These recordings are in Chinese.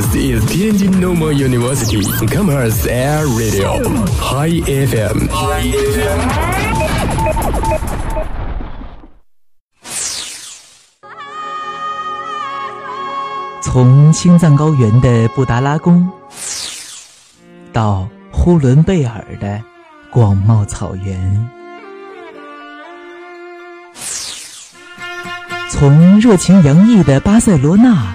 This is Tianjin Normal University Commerce Air Radio High FM。从青藏高原的布达拉宫，到呼伦贝尔的广袤草原。从热情洋溢的巴塞罗那，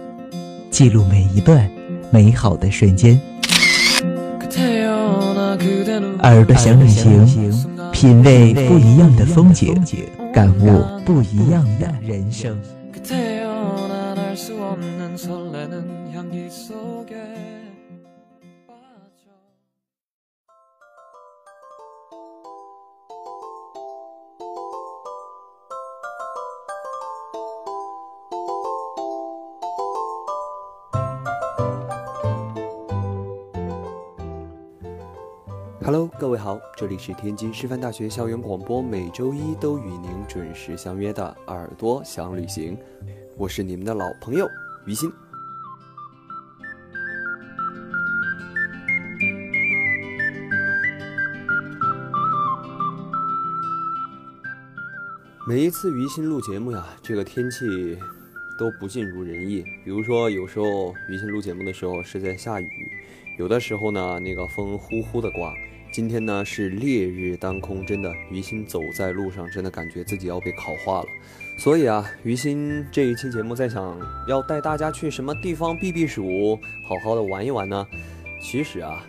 记录每一段美好的瞬间。耳朵想旅行，品味不一样的风景，感悟不一样的人生。Hello，各位好，这里是天津师范大学校园广播，每周一都与您准时相约的耳朵想旅行，我是你们的老朋友于心。每一次于心录节目呀，这个天气都不尽如人意。比如说，有时候于心录节目的时候是在下雨，有的时候呢，那个风呼呼的刮。今天呢是烈日当空，真的，于心走在路上，真的感觉自己要被烤化了。所以啊，于心这一期节目在想要带大家去什么地方避避暑，好好的玩一玩呢？其实啊，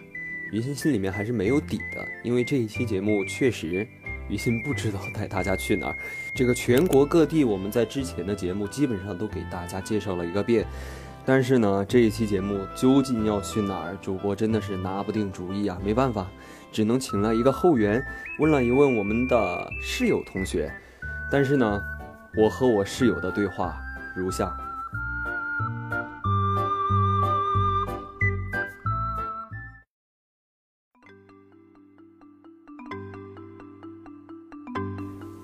于心心里面还是没有底的，因为这一期节目确实。于心不知道带大家去哪儿，这个全国各地我们在之前的节目基本上都给大家介绍了一个遍，但是呢，这一期节目究竟要去哪儿，主播真的是拿不定主意啊，没办法，只能请了一个后援，问了一问我们的室友同学，但是呢，我和我室友的对话如下。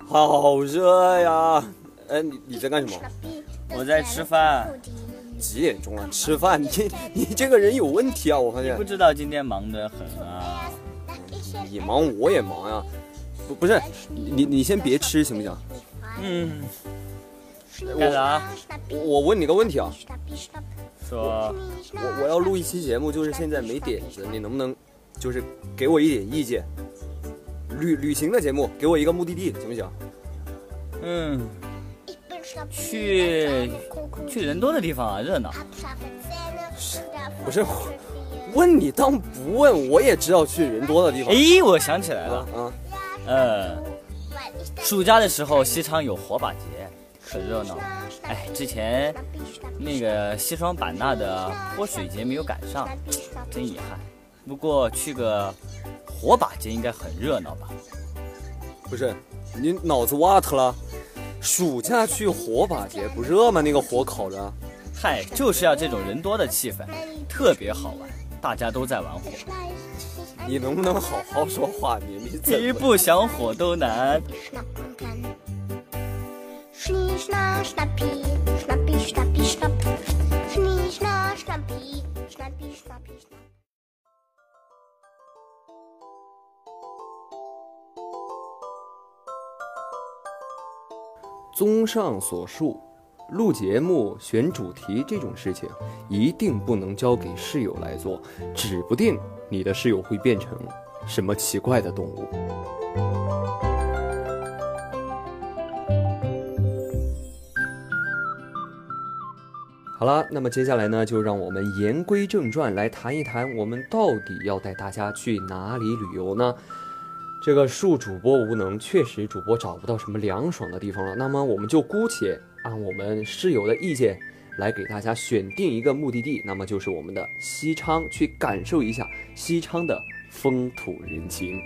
好热呀！哎，你你在干什么？我在吃饭。几点钟了？吃饭？你你这个人有问题啊！我发现。不知道今天忙得很啊。你忙我也忙呀。不不是，你你先别吃行不行？嗯。干啥？我我问你个问题啊。说。我我要录一期节目，就是现在没点子，你能不能就是给我一点意见？旅旅行的节目，给我一个目的地，行不行？嗯，去去人多的地方啊，热闹。不是，问你当不问，我也知道去人多的地方。哎，我想起来了，嗯，呃，暑假的时候西昌有火把节，可热闹。哎，之前那个西双版纳的泼水节没有赶上，真遗憾。不过去个。火把节应该很热闹吧？不是，你脑子瓦特了？暑假去火把节不热吗？那个火烤着。嗨，就是要这种人多的气氛，特别好玩，大家都在玩火。你能不能好好说话？你你一不想火都难。综上所述，录节目、选主题这种事情，一定不能交给室友来做，指不定你的室友会变成什么奇怪的动物。好了，那么接下来呢，就让我们言归正传，来谈一谈我们到底要带大家去哪里旅游呢？这个恕主播无能，确实主播找不到什么凉爽的地方了。那么我们就姑且按我们室友的意见来给大家选定一个目的地，那么就是我们的西昌，去感受一下西昌的风土人情。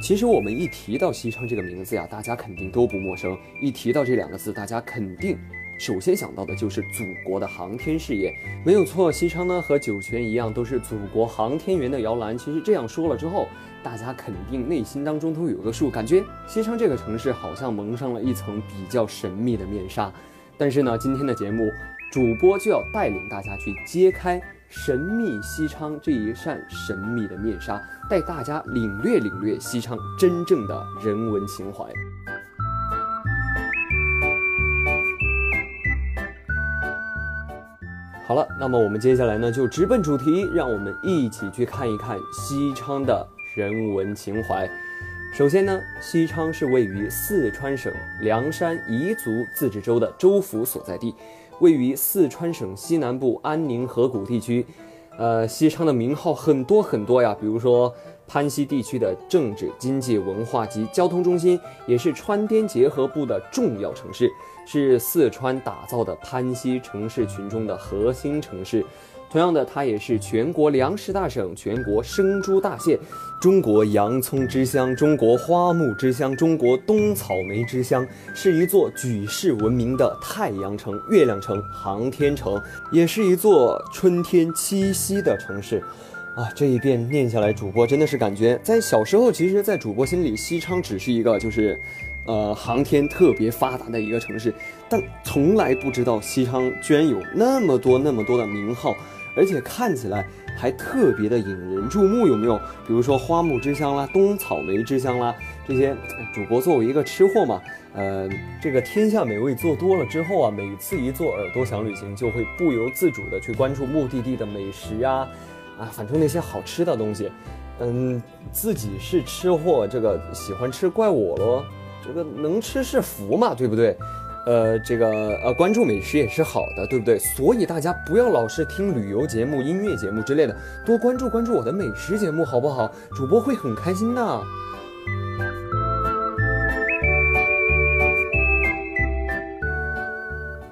其实我们一提到西昌这个名字呀，大家肯定都不陌生。一提到这两个字，大家肯定首先想到的就是祖国的航天事业。没有错，西昌呢和酒泉一样，都是祖国航天员的摇篮。其实这样说了之后，大家肯定内心当中都有个数，感觉西昌这个城市好像蒙上了一层比较神秘的面纱。但是呢，今天的节目主播就要带领大家去揭开。神秘西昌这一扇神秘的面纱，带大家领略领略西昌真正的人文情怀。好了，那么我们接下来呢就直奔主题，让我们一起去看一看西昌的人文情怀。首先呢，西昌是位于四川省凉山彝族自治州的州府所在地。位于四川省西南部安宁河谷地区，呃，西昌的名号很多很多呀，比如说潘西地区的政治、经济、文化及交通中心，也是川滇结合部的重要城市，是四川打造的潘西城市群中的核心城市。同样的，它也是全国粮食大省、全国生猪大县、中国洋葱之乡、中国花木之乡、中国冬草莓之乡，是一座举世闻名的太阳城、月亮城、航天城，也是一座春天栖息的城市。啊，这一遍念下来，主播真的是感觉，在小时候，其实，在主播心里，西昌只是一个就是，呃，航天特别发达的一个城市，但从来不知道西昌居然有那么多那么多的名号。而且看起来还特别的引人注目，有没有？比如说花木之乡啦，冬草莓之乡啦，这些主播作为一个吃货嘛，呃，这个天下美味做多了之后啊，每次一做耳朵想旅行，就会不由自主的去关注目的地的美食啊，啊，反正那些好吃的东西，嗯，自己是吃货，这个喜欢吃怪我咯，这个能吃是福嘛，对不对？呃，这个呃，关注美食也是好的，对不对？所以大家不要老是听旅游节目、音乐节目之类的，多关注关注我的美食节目，好不好？主播会很开心的。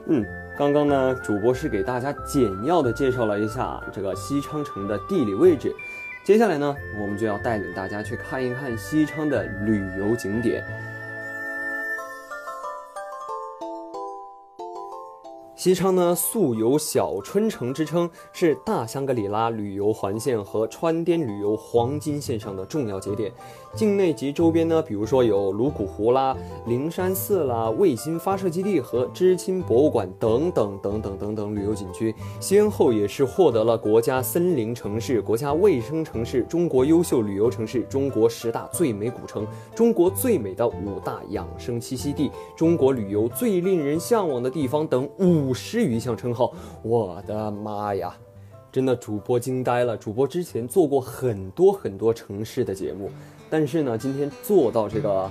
嗯，刚刚呢，主播是给大家简要的介绍了一下这个西昌城的地理位置，接下来呢，我们就要带领大家去看一看西昌的旅游景点。西昌呢，素有“小春城”之称，是大香格里拉旅游环线和川滇旅游黄金线上的重要节点。境内及周边呢，比如说有泸沽湖啦、灵山寺啦、卫星发射基地和知青博物馆等等等等等等旅游景区，先后也是获得了国家森林城市、国家卫生城市、中国优秀旅游城市、中国十大最美古城、中国最美的五大养生栖息地、中国旅游最令人向往的地方等五。十余项称号，我的妈呀，真的主播惊呆了。主播之前做过很多很多城市的节目，但是呢，今天坐到这个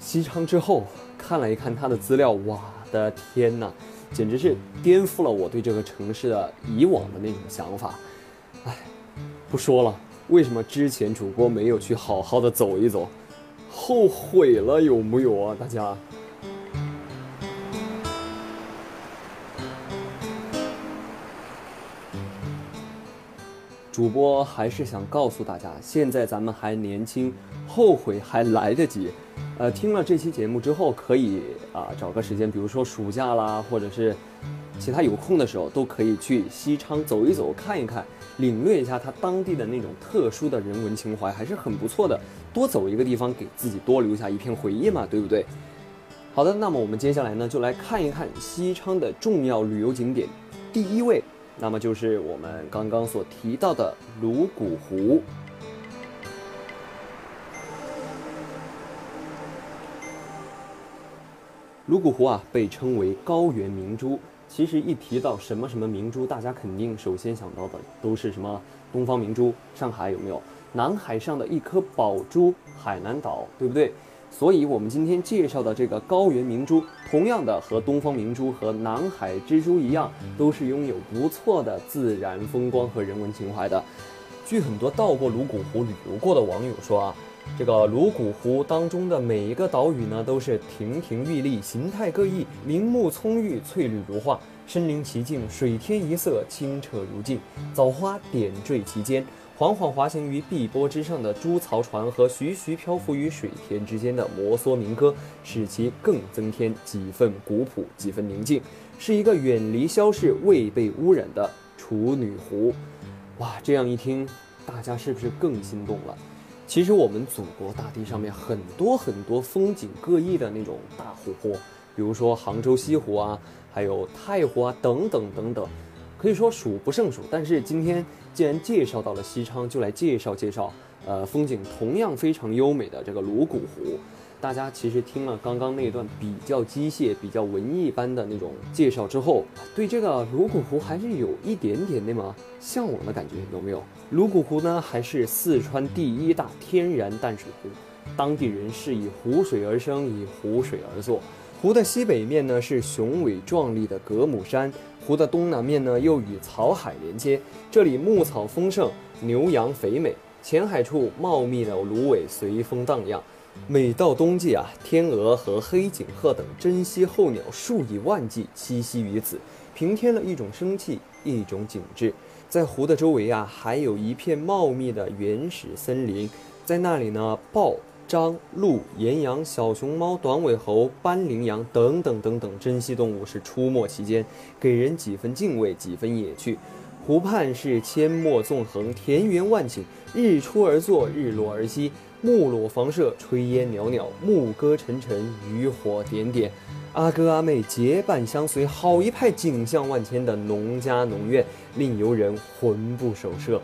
西昌之后，看了一看他的资料，我的天呐，简直是颠覆了我对这个城市的以往的那种想法。哎，不说了，为什么之前主播没有去好好的走一走？后悔了有木有啊，大家？主播还是想告诉大家，现在咱们还年轻，后悔还来得及。呃，听了这期节目之后，可以啊找个时间，比如说暑假啦，或者是其他有空的时候，都可以去西昌走一走，看一看，领略一下它当地的那种特殊的人文情怀，还是很不错的。多走一个地方，给自己多留下一片回忆嘛，对不对？好的，那么我们接下来呢，就来看一看西昌的重要旅游景点，第一位。那么就是我们刚刚所提到的泸沽湖。泸沽湖啊，被称为高原明珠。其实一提到什么什么明珠，大家肯定首先想到的都是什么东方明珠。上海有没有？南海上的一颗宝珠，海南岛，对不对？所以，我们今天介绍的这个高原明珠，同样的和东方明珠和南海之珠一样，都是拥有不错的自然风光和人文情怀的。据很多到过泸沽湖旅游过的网友说啊，这个泸沽湖当中的每一个岛屿呢，都是亭亭玉立，形态各异，林木葱郁，翠绿如画，身临其境，水天一色，清澈如镜，藻花点缀其间。缓缓滑行于碧波之上的猪槽船和徐徐漂浮于水田之间的摩梭民歌，使其更增添几分古朴，几分宁静，是一个远离消逝、未被污染的处女湖。哇，这样一听，大家是不是更心动了？其实我们祖国大地上面很多很多风景各异的那种大湖泊，比如说杭州西湖啊，还有太湖啊，等等等等。可以说数不胜数，但是今天既然介绍到了西昌，就来介绍介绍，呃，风景同样非常优美的这个泸沽湖。大家其实听了刚刚那段比较机械、比较文艺般的那种介绍之后，对这个泸沽湖还是有一点点那么向往的感觉，有没有？泸沽湖呢，还是四川第一大天然淡水湖，当地人是以湖水而生，以湖水而作。湖的西北面呢是雄伟壮丽的格姆山。湖的东南面呢，又与草海连接，这里牧草丰盛，牛羊肥美，浅海处茂密的芦苇随风荡漾。每到冬季啊，天鹅和黑颈鹤等珍稀候鸟数以万计栖息于此，平添了一种生气，一种景致。在湖的周围啊，还有一片茂密的原始森林，在那里呢，豹。张、鹿、岩羊、小熊猫、短尾猴、斑羚羊等等等等珍稀动物是出没其间，给人几分敬畏，几分野趣。湖畔是阡陌纵横，田园万顷，日出而作，日落而息，木裸房舍，炊烟袅袅，牧歌沉沉，渔火点点，阿哥阿妹结伴相随，好一派景象万千的农家农院，令游人魂不守舍。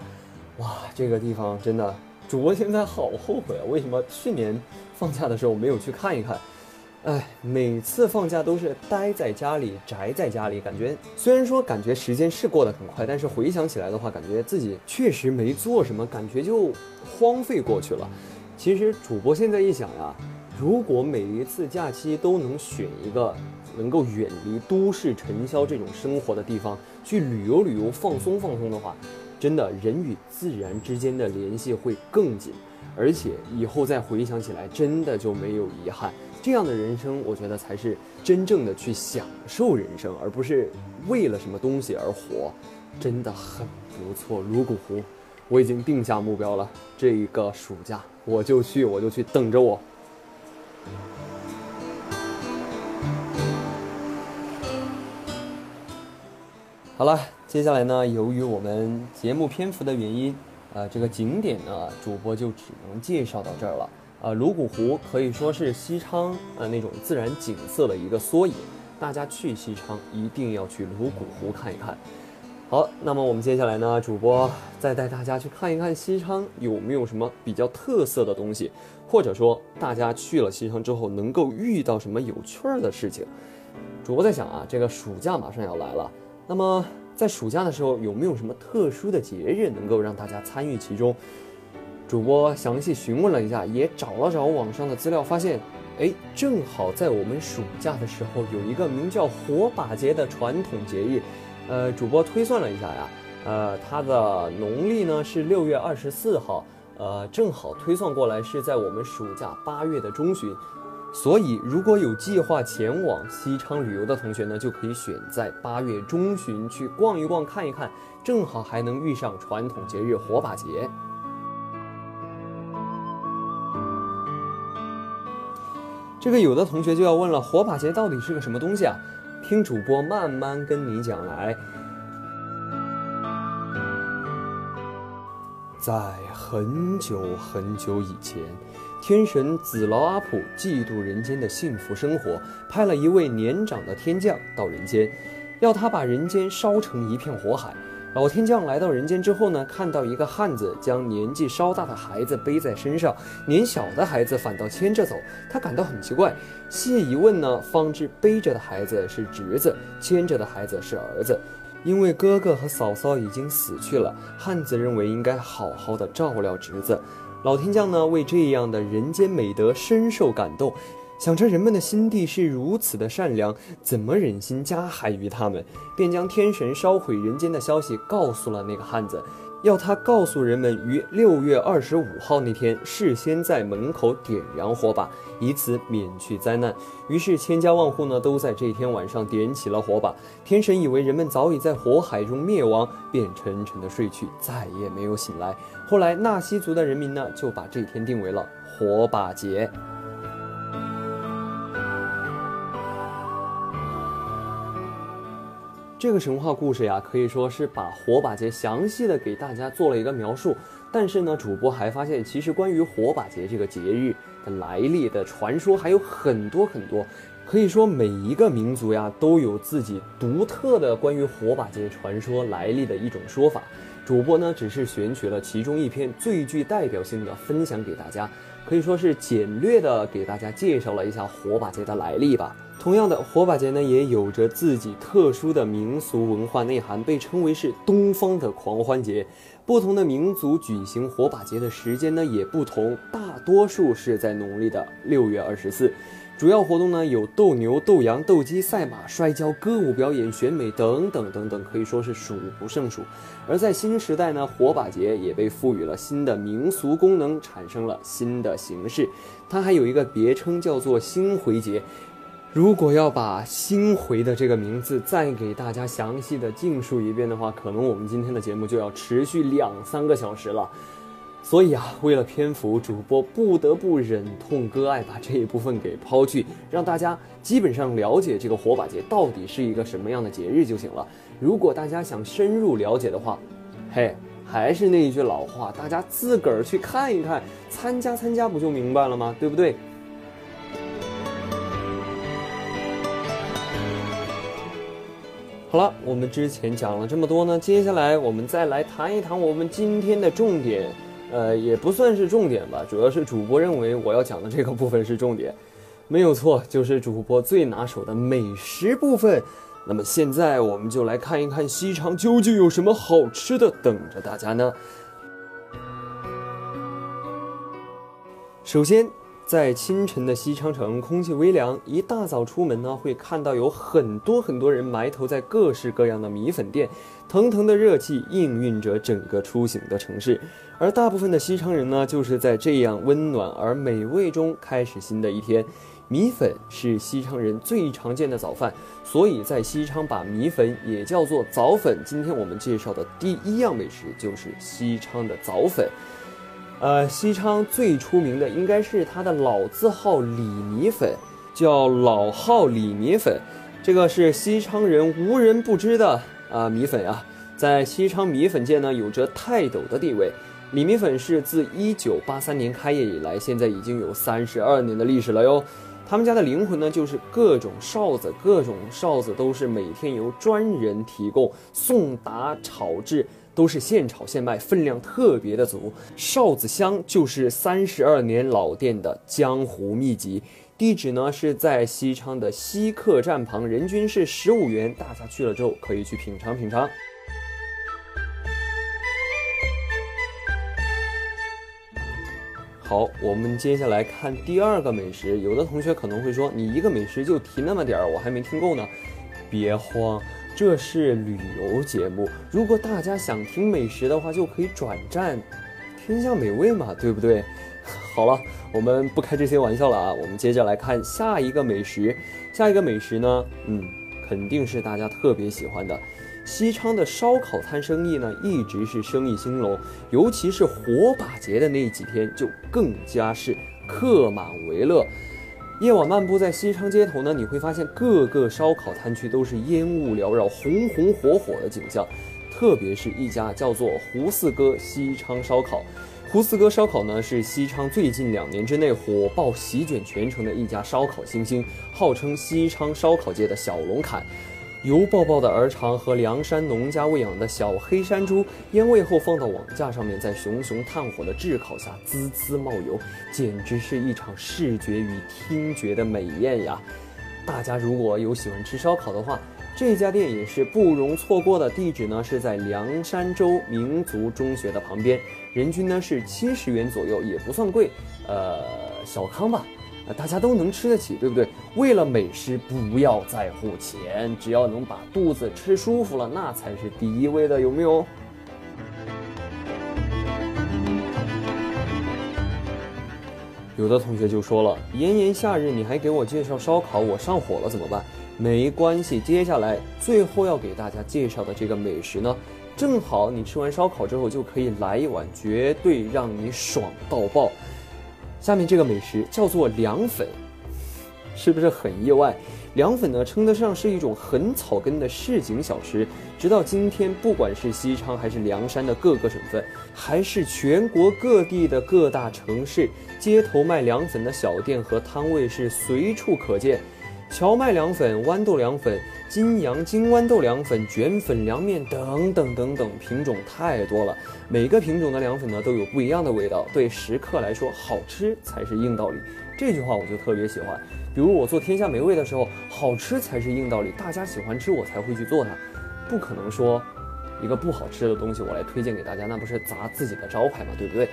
哇，这个地方真的。主播现在好后悔啊！为什么去年放假的时候没有去看一看？哎，每次放假都是待在家里，宅在家里，感觉虽然说感觉时间是过得很快，但是回想起来的话，感觉自己确实没做什么，感觉就荒废过去了。其实主播现在一想呀，如果每一次假期都能选一个能够远离都市尘嚣这种生活的地方去旅游旅游、放松放松的话。真的，人与自然之间的联系会更紧，而且以后再回想起来，真的就没有遗憾。这样的人生，我觉得才是真正的去享受人生，而不是为了什么东西而活，真的很不错。泸沽湖，我已经定下目标了，这一个暑假我就去，我就去，等着我。好了。接下来呢，由于我们节目篇幅的原因，呃，这个景点呢，主播就只能介绍到这儿了。呃，泸沽湖可以说是西昌呃那种自然景色的一个缩影，大家去西昌一定要去泸沽湖看一看。好，那么我们接下来呢，主播再带大家去看一看西昌有没有什么比较特色的东西，或者说大家去了西昌之后能够遇到什么有趣儿的事情。主播在想啊，这个暑假马上要来了，那么。在暑假的时候，有没有什么特殊的节日能够让大家参与其中？主播详细询问了一下，也找了找网上的资料，发现，哎，正好在我们暑假的时候有一个名叫火把节的传统节日。呃，主播推算了一下呀，呃，它的农历呢是六月二十四号，呃，正好推算过来是在我们暑假八月的中旬。所以，如果有计划前往西昌旅游的同学呢，就可以选在八月中旬去逛一逛、看一看，正好还能遇上传统节日火把节。这个有的同学就要问了，火把节到底是个什么东西啊？听主播慢慢跟你讲来。在很久很久以前。天神子劳阿普嫉妒人间的幸福生活，派了一位年长的天将到人间，要他把人间烧成一片火海。老天将来到人间之后呢，看到一个汉子将年纪稍大的孩子背在身上，年小的孩子反倒牵着走，他感到很奇怪。细一问呢，方知背着的孩子是侄子，牵着的孩子是儿子。因为哥哥和嫂嫂已经死去了，汉子认为应该好好的照料侄子。老天将呢，为这样的人间美德深受感动，想着人们的心地是如此的善良，怎么忍心加害于他们？便将天神烧毁人间的消息告诉了那个汉子。要他告诉人们于六月二十五号那天事先在门口点燃火把，以此免去灾难。于是千家万户呢都在这天晚上点起了火把。天神以为人们早已在火海中灭亡，便沉沉的睡去，再也没有醒来。后来纳西族的人民呢就把这一天定为了火把节。这个神话故事呀，可以说是把火把节详细的给大家做了一个描述。但是呢，主播还发现，其实关于火把节这个节日的来历的传说还有很多很多。可以说，每一个民族呀，都有自己独特的关于火把节传说来历的一种说法。主播呢，只是选取了其中一篇最具代表性的分享给大家，可以说是简略的给大家介绍了一下火把节的来历吧。同样的，火把节呢也有着自己特殊的民俗文化内涵，被称为是东方的狂欢节。不同的民族举行火把节的时间呢也不同，大多数是在农历的六月二十四。主要活动呢有斗牛、斗羊、斗鸡、赛马、摔跤、歌舞表演、选美等等等等，可以说是数不胜数。而在新时代呢，火把节也被赋予了新的民俗功能，产生了新的形式。它还有一个别称叫做星回节。如果要把“星回”的这个名字再给大家详细的尽述一遍的话，可能我们今天的节目就要持续两三个小时了。所以啊，为了篇幅，主播不得不忍痛割爱，把这一部分给抛去，让大家基本上了解这个火把节到底是一个什么样的节日就行了。如果大家想深入了解的话，嘿，还是那一句老话，大家自个儿去看一看，参加参加不就明白了吗？对不对？好了，我们之前讲了这么多呢，接下来我们再来谈一谈我们今天的重点，呃，也不算是重点吧，主要是主播认为我要讲的这个部分是重点，没有错，就是主播最拿手的美食部分。那么现在我们就来看一看西昌究竟有什么好吃的等着大家呢？首先。在清晨的西昌城，空气微凉。一大早出门呢，会看到有很多很多人埋头在各式各样的米粉店，腾腾的热气氤氲着整个出行的城市。而大部分的西昌人呢，就是在这样温暖而美味中开始新的一天。米粉是西昌人最常见的早饭，所以在西昌把米粉也叫做早粉。今天我们介绍的第一样美食就是西昌的早粉。呃，西昌最出名的应该是它的老字号李米粉，叫老号李米粉，这个是西昌人无人不知的啊米粉呀，在西昌米粉界呢有着泰斗的地位。李米粉是自一九八三年开业以来，现在已经有三十二年的历史了哟。他们家的灵魂呢就是各种哨子，各种哨子都是每天由专人提供送达炒制。都是现炒现卖，分量特别的足。哨子香就是三十二年老店的江湖秘籍。地址呢是在西昌的西客站旁，人均是十五元。大家去了之后可以去品尝品尝。好，我们接下来看第二个美食。有的同学可能会说，你一个美食就提那么点儿，我还没听够呢。别慌。这是旅游节目，如果大家想听美食的话，就可以转战《天下美味》嘛，对不对？好了，我们不开这些玩笑了啊，我们接着来看下一个美食。下一个美食呢，嗯，肯定是大家特别喜欢的。西昌的烧烤摊生意呢，一直是生意兴隆，尤其是火把节的那几天，就更加是客满为乐。夜晚漫步在西昌街头呢，你会发现各个烧烤摊区都是烟雾缭绕、红红火火的景象。特别是一家叫做胡四哥西昌烧烤，胡四哥烧烤呢是西昌最近两年之内火爆席卷全城的一家烧烤新星，号称西昌烧烤界的小龙坎。油爆爆的儿肠和凉山农家喂养的小黑山猪，腌味后放到网架上面，在熊熊炭火的炙烤下滋滋冒油，简直是一场视觉与听觉的美宴呀！大家如果有喜欢吃烧烤的话，这家店也是不容错过的。地址呢是在凉山州民族中学的旁边，人均呢是七十元左右，也不算贵，呃，小康吧。啊，大家都能吃得起，对不对？为了美食，不要在乎钱，只要能把肚子吃舒服了，那才是第一位的，有没有？有的同学就说了，炎炎夏日，你还给我介绍烧烤，我上火了怎么办？没关系，接下来最后要给大家介绍的这个美食呢，正好你吃完烧烤之后就可以来一碗，绝对让你爽到爆。下面这个美食叫做凉粉，是不是很意外？凉粉呢，称得上是一种很草根的市井小吃。直到今天，不管是西昌还是凉山的各个省份，还是全国各地的各大城市，街头卖凉粉的小店和摊位是随处可见。荞麦凉粉、豌豆凉粉、金阳金豌豆凉粉、卷粉凉面等等等等，品种太多了。每个品种的凉粉呢，都有不一样的味道。对食客来说，好吃才是硬道理。这句话我就特别喜欢。比如我做天下美味的时候，好吃才是硬道理，大家喜欢吃我才会去做它，不可能说一个不好吃的东西我来推荐给大家，那不是砸自己的招牌嘛，对不对？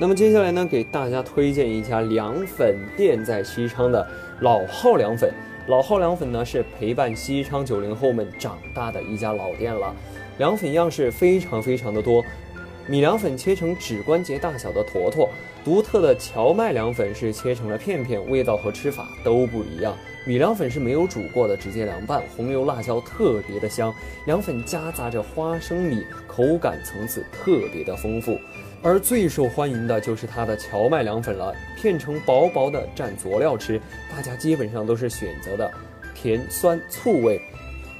那么接下来呢，给大家推荐一家凉粉店，在西昌的老号凉粉。老号凉粉呢，是陪伴西昌九零后们长大的一家老店了。凉粉样式非常非常的多，米凉粉切成指关节大小的坨坨，独特的荞麦凉粉是切成了片片，味道和吃法都不一样。米凉粉是没有煮过的，直接凉拌，红油辣椒特别的香，凉粉夹杂着花生米，口感层次特别的丰富。而最受欢迎的就是它的荞麦凉粉了，片成薄薄的蘸佐料吃，大家基本上都是选择的甜酸醋味。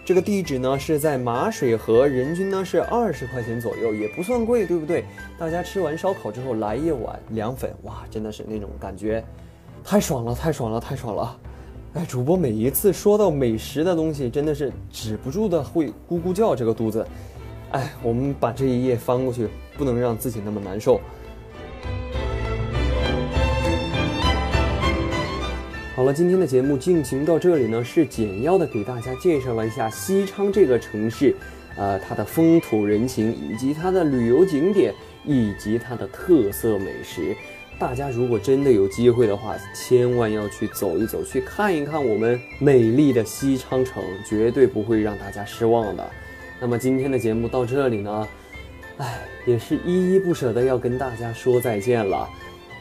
这个地址呢是在马水河，人均呢是二十块钱左右，也不算贵，对不对？大家吃完烧烤之后来一碗凉粉，哇，真的是那种感觉，太爽了，太爽了，太爽了！哎，主播每一次说到美食的东西，真的是止不住的会咕咕叫，这个肚子。哎，我们把这一页翻过去，不能让自己那么难受。好了，今天的节目进行到这里呢，是简要的给大家介绍了一下西昌这个城市，呃，它的风土人情，以及它的旅游景点，以及它的特色美食。大家如果真的有机会的话，千万要去走一走，去看一看我们美丽的西昌城，绝对不会让大家失望的。那么今天的节目到这里呢，唉，也是依依不舍的要跟大家说再见了。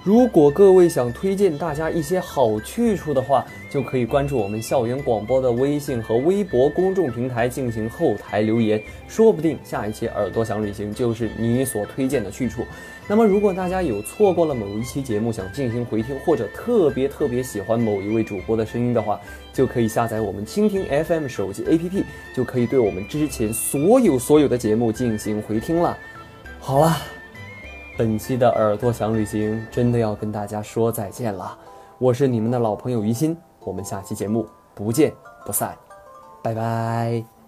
如果各位想推荐大家一些好去处的话，就可以关注我们校园广播的微信和微博公众平台进行后台留言，说不定下一期耳朵想旅行就是你所推荐的去处。那么，如果大家有错过了某一期节目想进行回听，或者特别特别喜欢某一位主播的声音的话，就可以下载我们蜻蜓 FM 手机 APP，就可以对我们之前所有所有的节目进行回听了。好了，本期的耳朵想旅行真的要跟大家说再见了，我是你们的老朋友于心，我们下期节目不见不散，拜拜。